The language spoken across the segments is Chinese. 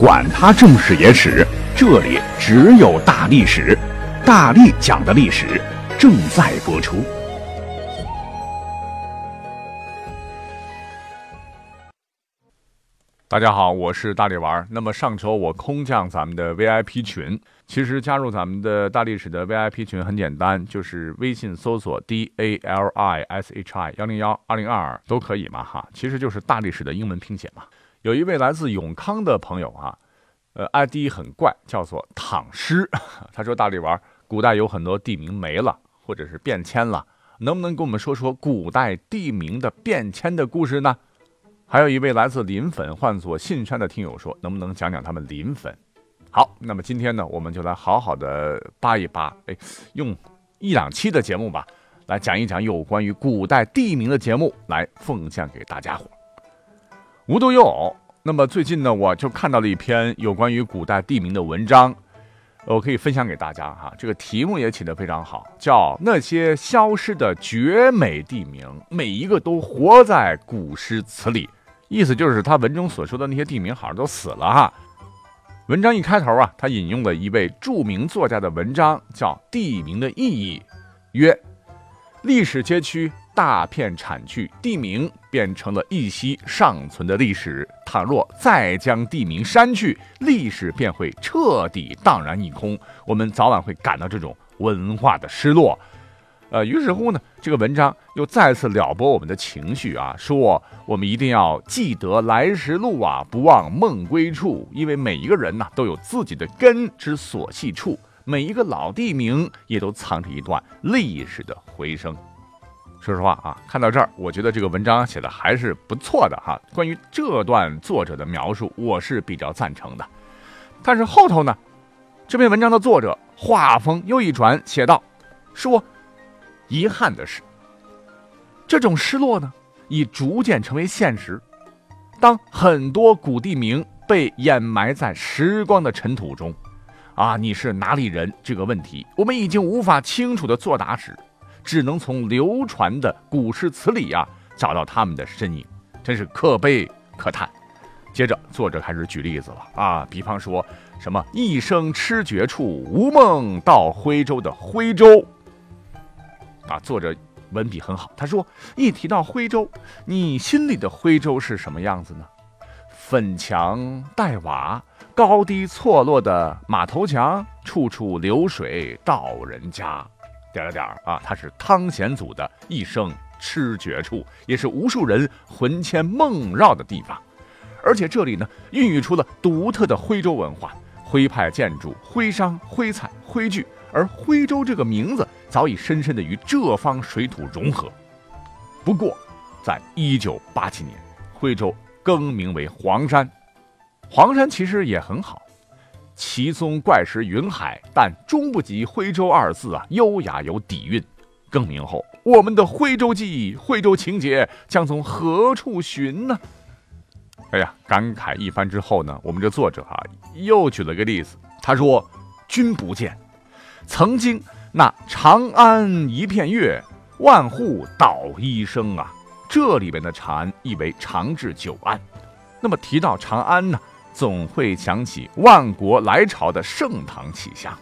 管他正史野史，这里只有大历史，大力讲的历史正在播出。大家好，我是大力丸。那么上周我空降咱们的 VIP 群，其实加入咱们的大历史的 VIP 群很简单，就是微信搜索 D A L I S H I 幺零幺二零二二都可以嘛哈，其实就是大历史的英文拼写嘛。有一位来自永康的朋友啊，呃，ID 很怪，叫做躺尸。他说：“大力丸，古代有很多地名没了，或者是变迁了，能不能跟我们说说古代地名的变迁的故事呢？”还有一位来自临汾，唤作信山的听友说：“能不能讲讲他们临汾？”好，那么今天呢，我们就来好好的扒一扒，哎，用一两期的节目吧，来讲一讲有关于古代地名的节目，来奉献给大家伙。无独有偶，那么最近呢，我就看到了一篇有关于古代地名的文章，我可以分享给大家哈。这个题目也起得非常好，叫《那些消失的绝美地名》，每一个都活在古诗词里。意思就是他文中所说的那些地名好像都死了哈。文章一开头啊，他引用了一位著名作家的文章，叫《地名的意义》，曰：历史街区。大片铲去，地名变成了一息尚存的历史。倘若再将地名删去，历史便会彻底荡然一空。我们早晚会感到这种文化的失落。呃，于是乎呢，这个文章又再次撩拨我们的情绪啊，说我们一定要记得来时路啊，不忘梦归处。因为每一个人呢，都有自己的根之所系处，每一个老地名也都藏着一段历史的回声。说实话啊，看到这儿，我觉得这个文章写的还是不错的哈。关于这段作者的描述，我是比较赞成的。但是后头呢，这篇文章的作者画风又一转，写道：“说遗憾的是，这种失落呢，已逐渐成为现实。当很多古地名被掩埋在时光的尘土中，啊，你是哪里人这个问题，我们已经无法清楚的作答时。”只能从流传的古诗词里啊找到他们的身影，真是可悲可叹。接着，作者开始举例子了啊，比方说什么“一生痴绝处，无梦到徽州”的徽州啊，作者文笔很好。他说，一提到徽州，你心里的徽州是什么样子呢？粉墙黛瓦，高低错落的马头墙，处处流水到人家。点了点儿啊，它是汤显祖的一生痴绝处，也是无数人魂牵梦绕的地方。而且这里呢，孕育出了独特的徽州文化、徽派建筑、徽商、徽菜、徽剧。而徽州这个名字早已深深的与这方水土融合。不过，在一九八七年，徽州更名为黄山。黄山其实也很好。奇松怪石云海，但终不及徽州二字啊，优雅有底蕴。更名后，我们的徽州记忆、徽州情节将从何处寻呢？哎呀，感慨一番之后呢，我们这作者啊，又举了个例子。他说：“君不见，曾经那长安一片月，万户捣衣声啊。”这里边的长安意为长治久安。那么提到长安呢？总会想起万国来朝的盛唐气象，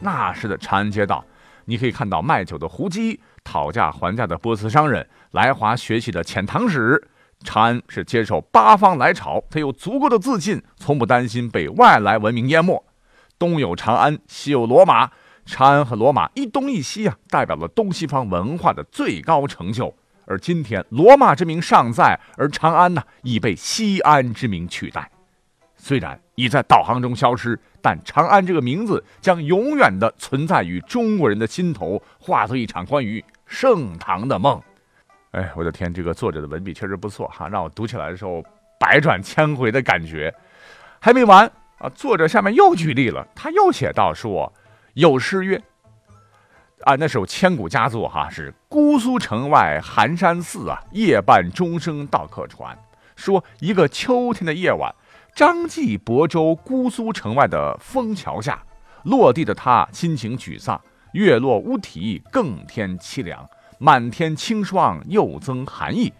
那时的长安街道，你可以看到卖酒的胡姬，讨价还价的波斯商人，来华学习的遣唐使。长安是接受八方来朝，他有足够的自信，从不担心被外来文明淹没。东有长安，西有罗马，长安和罗马一东一西啊，代表了东西方文化的最高成就。而今天，罗马之名尚在，而长安呢，已被西安之名取代。虽然已在导航中消失，但长安这个名字将永远的存在于中国人的心头，化作一场关于盛唐的梦。哎，我的天，这个作者的文笔确实不错哈，让我读起来的时候百转千回的感觉。还没完啊，作者下面又举例了，他又写到说，有诗曰：“啊，那首千古佳作哈，是姑苏城外寒山寺啊，夜半钟声到客船。说一个秋天的夜晚。”张继亳州姑苏城外的枫桥下，落地的他心情沮丧，月落乌啼更添凄凉，满天清霜又增寒意。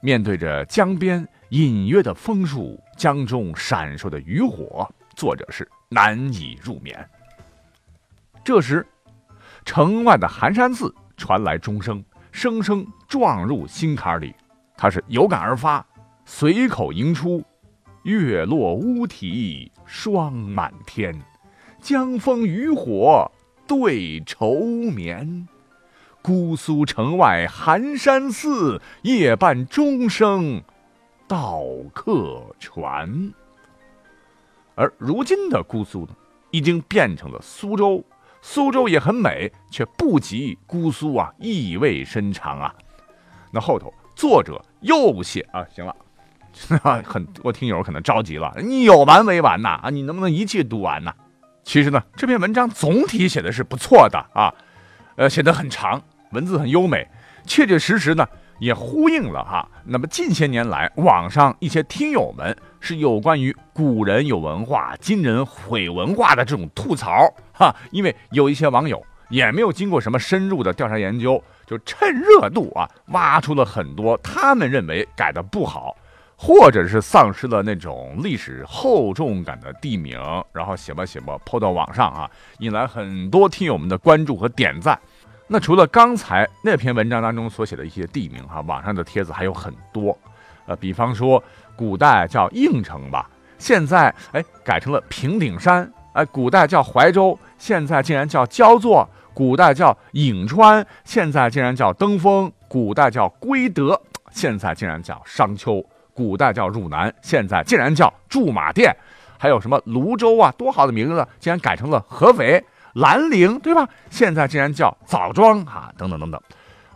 面对着江边隐约的枫树，江中闪烁的渔火，作者是难以入眠。这时，城外的寒山寺传来钟声，声声撞入心坎里，他是有感而发，随口吟出：“月落乌啼霜满天，江枫渔火对愁眠。姑苏城外寒山寺，夜半钟声到客船。”而如今的姑苏呢，已经变成了苏州。苏州也很美，却不及姑苏啊，意味深长啊。那后头作者又写啊，行了，啊很多听友可能着急了，你有完没完呐？啊，你能不能一气读完呢？其实呢，这篇文章总体写的是不错的啊，呃，写的很长，文字很优美，确确实实呢。也呼应了哈，那么近些年来，网上一些听友们是有关于古人有文化，今人毁文化的这种吐槽哈，因为有一些网友也没有经过什么深入的调查研究，就趁热度啊，挖出了很多他们认为改的不好，或者是丧失了那种历史厚重感的地名，然后写吧写吧抛到网上啊，引来很多听友们的关注和点赞。那除了刚才那篇文章当中所写的一些地名哈，网上的帖子还有很多，呃，比方说古代叫应城吧，现在哎改成了平顶山，哎，古代叫怀州，现在竟然叫焦作；古代叫颍川，现在竟然叫登封；古代叫归德，现在竟然叫商丘；古代叫汝南，现在竟然叫驻马店，还有什么泸州啊，多好的名字，竟然改成了合肥。兰陵对吧？现在竟然叫枣庄啊，等等等等，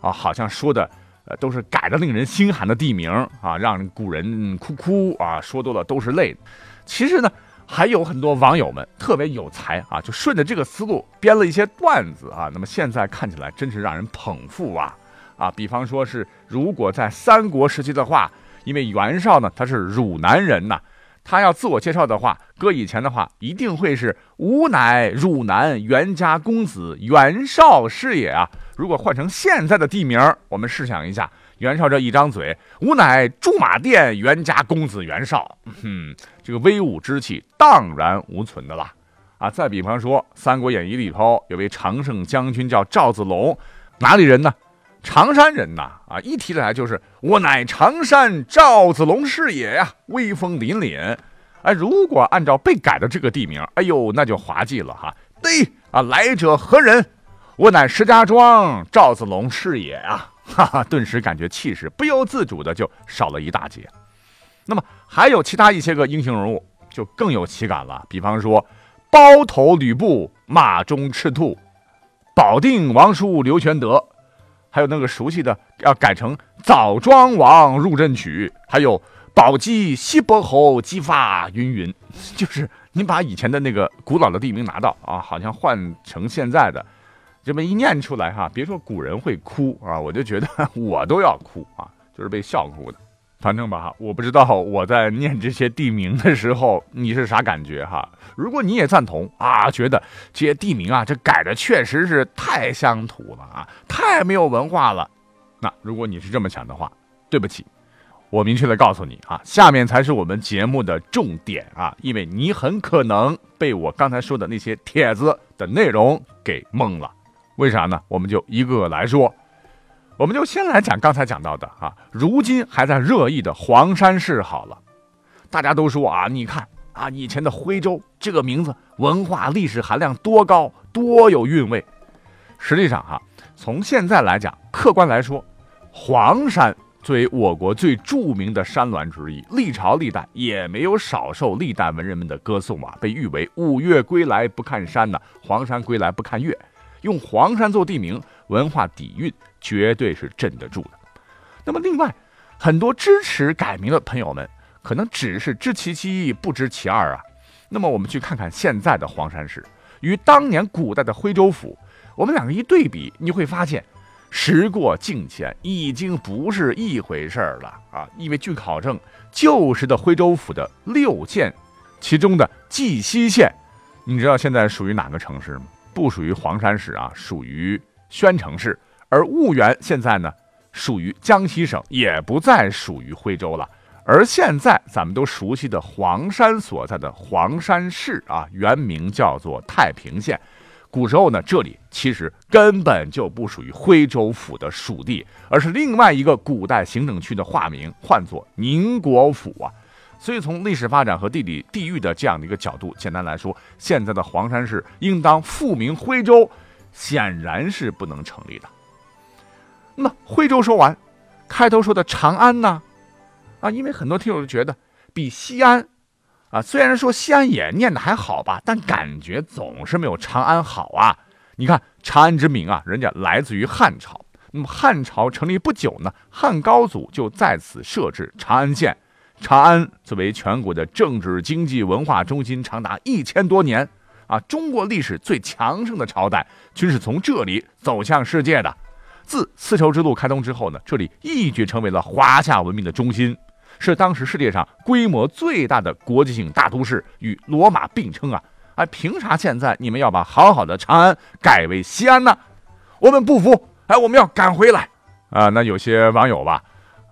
啊，好像说的呃都是改的令人心寒的地名啊，让古人哭哭啊，说多了都是泪。其实呢，还有很多网友们特别有才啊，就顺着这个思路编了一些段子啊。那么现在看起来真是让人捧腹啊啊！比方说是如果在三国时期的话，因为袁绍呢他是汝南人呐。他要自我介绍的话，搁以前的话，一定会是“吾乃汝南袁家公子袁绍是也”啊。如果换成现在的地名，我们试想一下，袁绍这一张嘴，“吾乃驻马店袁家公子袁绍”，哼，这个威武之气荡然无存的啦。啊，再比方说，《三国演义》里头有位常胜将军叫赵子龙，哪里人呢？常山人呐，啊，一提起来就是我乃常山赵子龙是也呀，威风凛凛。哎，如果按照被改的这个地名，哎呦，那就滑稽了哈。对啊，来者何人？我乃石家庄赵子龙是也啊，哈哈，顿时感觉气势不由自主的就少了一大截。那么还有其他一些个英雄人物就更有喜感了，比方说包头吕布马中赤兔，保定王叔刘玄德。还有那个熟悉的，要改成枣庄王入阵曲，还有宝鸡西伯侯姬发云云，就是你把以前的那个古老的地名拿到啊，好像换成现在的，这么一念出来哈，别说古人会哭啊，我就觉得 我都要哭啊，就是被笑哭的。反正吧，我不知道我在念这些地名的时候你是啥感觉哈。如果你也赞同啊，觉得这些地名啊，这改的确实是太乡土了啊，太没有文化了。那如果你是这么想的话，对不起，我明确的告诉你啊，下面才是我们节目的重点啊，因为你很可能被我刚才说的那些帖子的内容给蒙了。为啥呢？我们就一个个来说。我们就先来讲刚才讲到的啊，如今还在热议的黄山市好了，大家都说啊，你看啊，以前的徽州这个名字文化历史含量多高，多有韵味。实际上哈，从现在来讲，客观来说，黄山作为我国最著名的山峦之一，历朝历代也没有少受历代文人们的歌颂啊，被誉为“五岳归来不看山呐，黄山归来不看岳”，用黄山做地名。文化底蕴绝对是镇得住的。那么，另外很多支持改名的朋友们，可能只是知其一不知其二啊。那么，我们去看看现在的黄山市与当年古代的徽州府，我们两个一对比，你会发现，时过境迁，已经不是一回事儿了啊。因为据考证，旧时的徽州府的六县，其中的绩溪县，你知道现在属于哪个城市吗？不属于黄山市啊，属于。宣城市，而婺源现在呢，属于江西省，也不再属于徽州了。而现在咱们都熟悉的黄山所在的黄山市啊，原名叫做太平县。古时候呢，这里其实根本就不属于徽州府的属地，而是另外一个古代行政区的化名，唤作宁国府啊。所以从历史发展和地理地域的这样的一个角度，简单来说，现在的黄山市应当复名徽州，显然是不能成立的。那么徽州说完，开头说的长安呢？啊，因为很多听友觉得比西安。啊，虽然说西安也念的还好吧，但感觉总是没有长安好啊。你看长安之名啊，人家来自于汉朝。那么汉朝成立不久呢，汉高祖就在此设置长安县。长安作为全国的政治、经济、文化中心，长达一千多年啊，中国历史最强盛的朝代均是从这里走向世界的。自丝绸之路开通之后呢，这里一举成为了华夏文明的中心。是当时世界上规模最大的国际性大都市，与罗马并称啊！哎，凭啥现在你们要把好好的长安改为西安呢？我们不服！哎，我们要赶回来啊！那有些网友吧，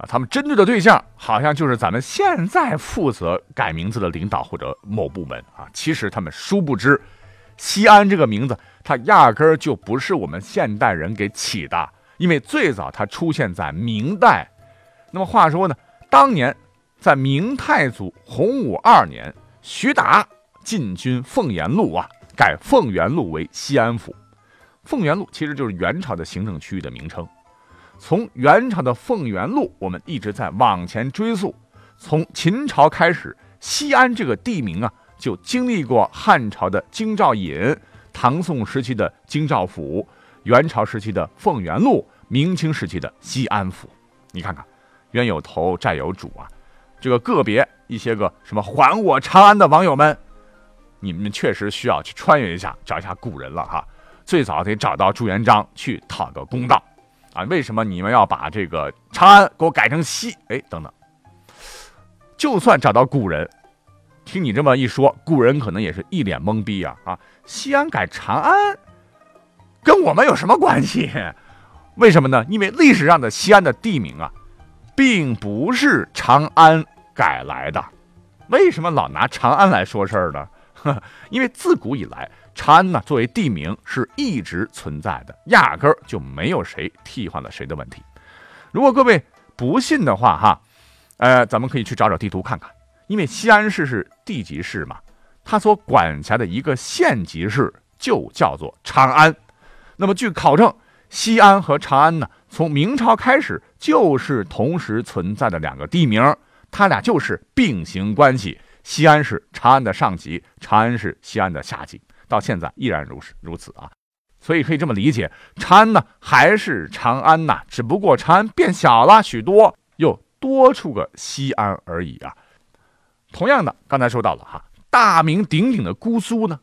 他们针对的对象好像就是咱们现在负责改名字的领导或者某部门啊。其实他们殊不知，西安这个名字它压根儿就不是我们现代人给起的，因为最早它出现在明代。那么话说呢？当年，在明太祖洪武二年，徐达进军凤岩路啊，改凤元路为西安府。凤元路其实就是元朝的行政区域的名称。从元朝的凤元路，我们一直在往前追溯，从秦朝开始，西安这个地名啊，就经历过汉朝的京兆尹、唐宋时期的京兆府、元朝时期的凤元路、明清时期的西安府。你看看。冤有头，债有主啊！这个个别一些个什么还我长安的网友们，你们确实需要去穿越一下，找一下古人了哈。最早得找到朱元璋去讨个公道啊！为什么你们要把这个长安给我改成西？哎，等等，就算找到古人，听你这么一说，古人可能也是一脸懵逼啊！啊，西安改长安，跟我们有什么关系？为什么呢？因为历史上的西安的地名啊。并不是长安改来的，为什么老拿长安来说事儿呢？因为自古以来，长安呢作为地名是一直存在的，压根儿就没有谁替换了谁的问题。如果各位不信的话，哈，呃，咱们可以去找找地图看看，因为西安市是地级市嘛，它所管辖的一个县级市就叫做长安。那么据考证，西安和长安呢？从明朝开始就是同时存在的两个地名，它俩就是并行关系。西安是长安的上级，长安是西安的下级，到现在依然如是如此啊。所以可以这么理解，长安呢还是长安呐，只不过长安变小了许多，又多出个西安而已啊。同样的，刚才说到了哈，大名鼎鼎的姑苏呢。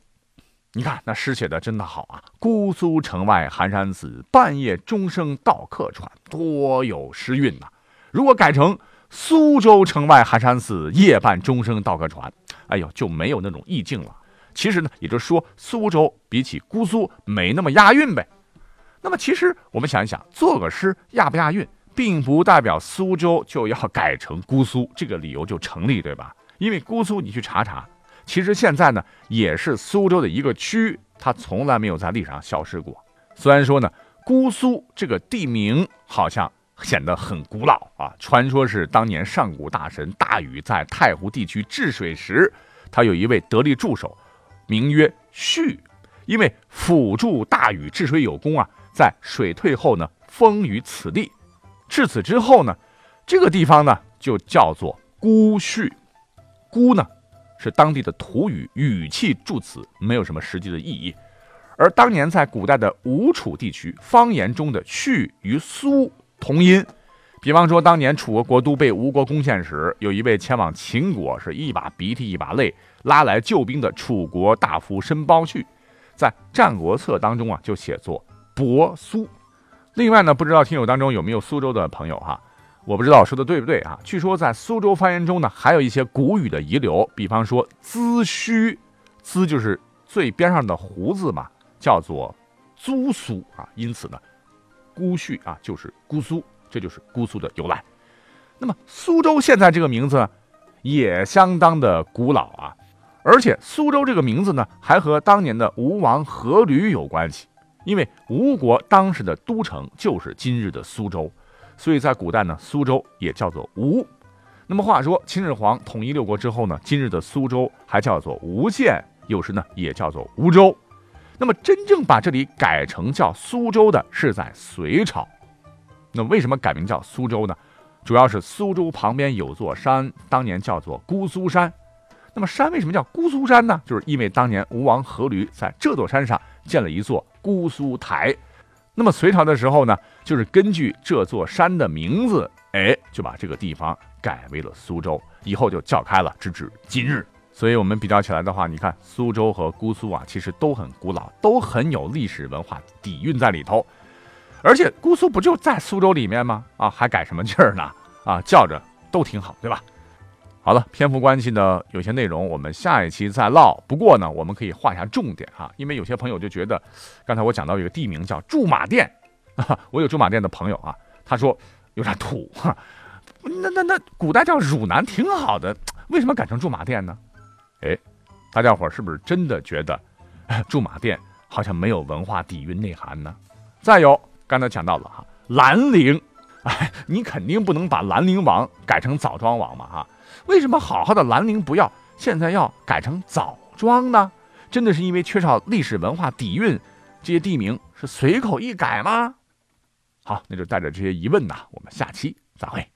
你看那诗写的真的好啊！姑苏城外寒山寺，半夜钟声到客船，多有诗韵呐。如果改成苏州城外寒山寺，夜半钟声到客船，哎呦，就没有那种意境了。其实呢，也就是说，苏州比起姑苏没那么押韵呗。那么，其实我们想一想，做个诗押不押韵，并不代表苏州就要改成姑苏，这个理由就成立，对吧？因为姑苏，你去查查。其实现在呢，也是苏州的一个区，它从来没有在历史上消失过。虽然说呢，姑苏这个地名好像显得很古老啊，传说是当年上古大神大禹在太湖地区治水时，他有一位得力助手，名曰旭，因为辅助大禹治水有功啊，在水退后呢，封于此地。至此之后呢，这个地方呢就叫做姑臾，姑呢。是当地的土语语气助词，没有什么实际的意义。而当年在古代的吴楚地区方言中的“去”与“苏”同音，比方说当年楚国国都被吴国攻陷时，有一位前往秦国是一把鼻涕一把泪拉来救兵的楚国大夫申包胥，在《战国策》当中啊就写作“伯苏”。另外呢，不知道听友当中有没有苏州的朋友哈？我不知道我说的对不对啊？据说在苏州方言中呢，还有一些古语的遗留，比方说“髭须”，“髭”就是最边上的胡子嘛，叫做“租苏”啊。因此呢，“姑臾”啊就是姑苏，这就是姑苏的由来。那么苏州现在这个名字也相当的古老啊，而且苏州这个名字呢，还和当年的吴王阖闾有关系，因为吴国当时的都城就是今日的苏州，所以在古代呢，苏州也叫做吴。那么话说，秦始皇统一六国之后呢，今日的苏州还叫做吴县，有时呢也叫做吴州。那么真正把这里改成叫苏州的是在隋朝。那为什么改名叫苏州呢？主要是苏州旁边有座山，当年叫做姑苏山。那么山为什么叫姑苏山呢？就是因为当年吴王阖闾在这座山上建了一座姑苏台。那么隋朝的时候呢，就是根据这座山的名字，哎，就把这个地方改为了苏州，以后就叫开了，直至今日。所以我们比较起来的话，你看苏州和姑苏啊，其实都很古老，都很有历史文化底蕴在里头。而且姑苏不就在苏州里面吗？啊，还改什么劲儿呢？啊，叫着都挺好，对吧？好了，篇幅关系呢，有些内容我们下一期再唠。不过呢，我们可以画一下重点哈，因为有些朋友就觉得，刚才我讲到一个地名叫驻马店，啊我有驻马店的朋友啊，他说有点土 哈。那那那古代叫汝南挺好的，为什么改成驻马店呢？哎，大家伙是不是真的觉得 驻马店好像没有文化底蕴内涵呢？再有。刚才讲到了哈，兰陵，哎，你肯定不能把兰陵王改成枣庄王嘛哈？为什么好好的兰陵不要，现在要改成枣庄呢？真的是因为缺少历史文化底蕴，这些地名是随口一改吗？好，那就带着这些疑问呐，我们下期再会。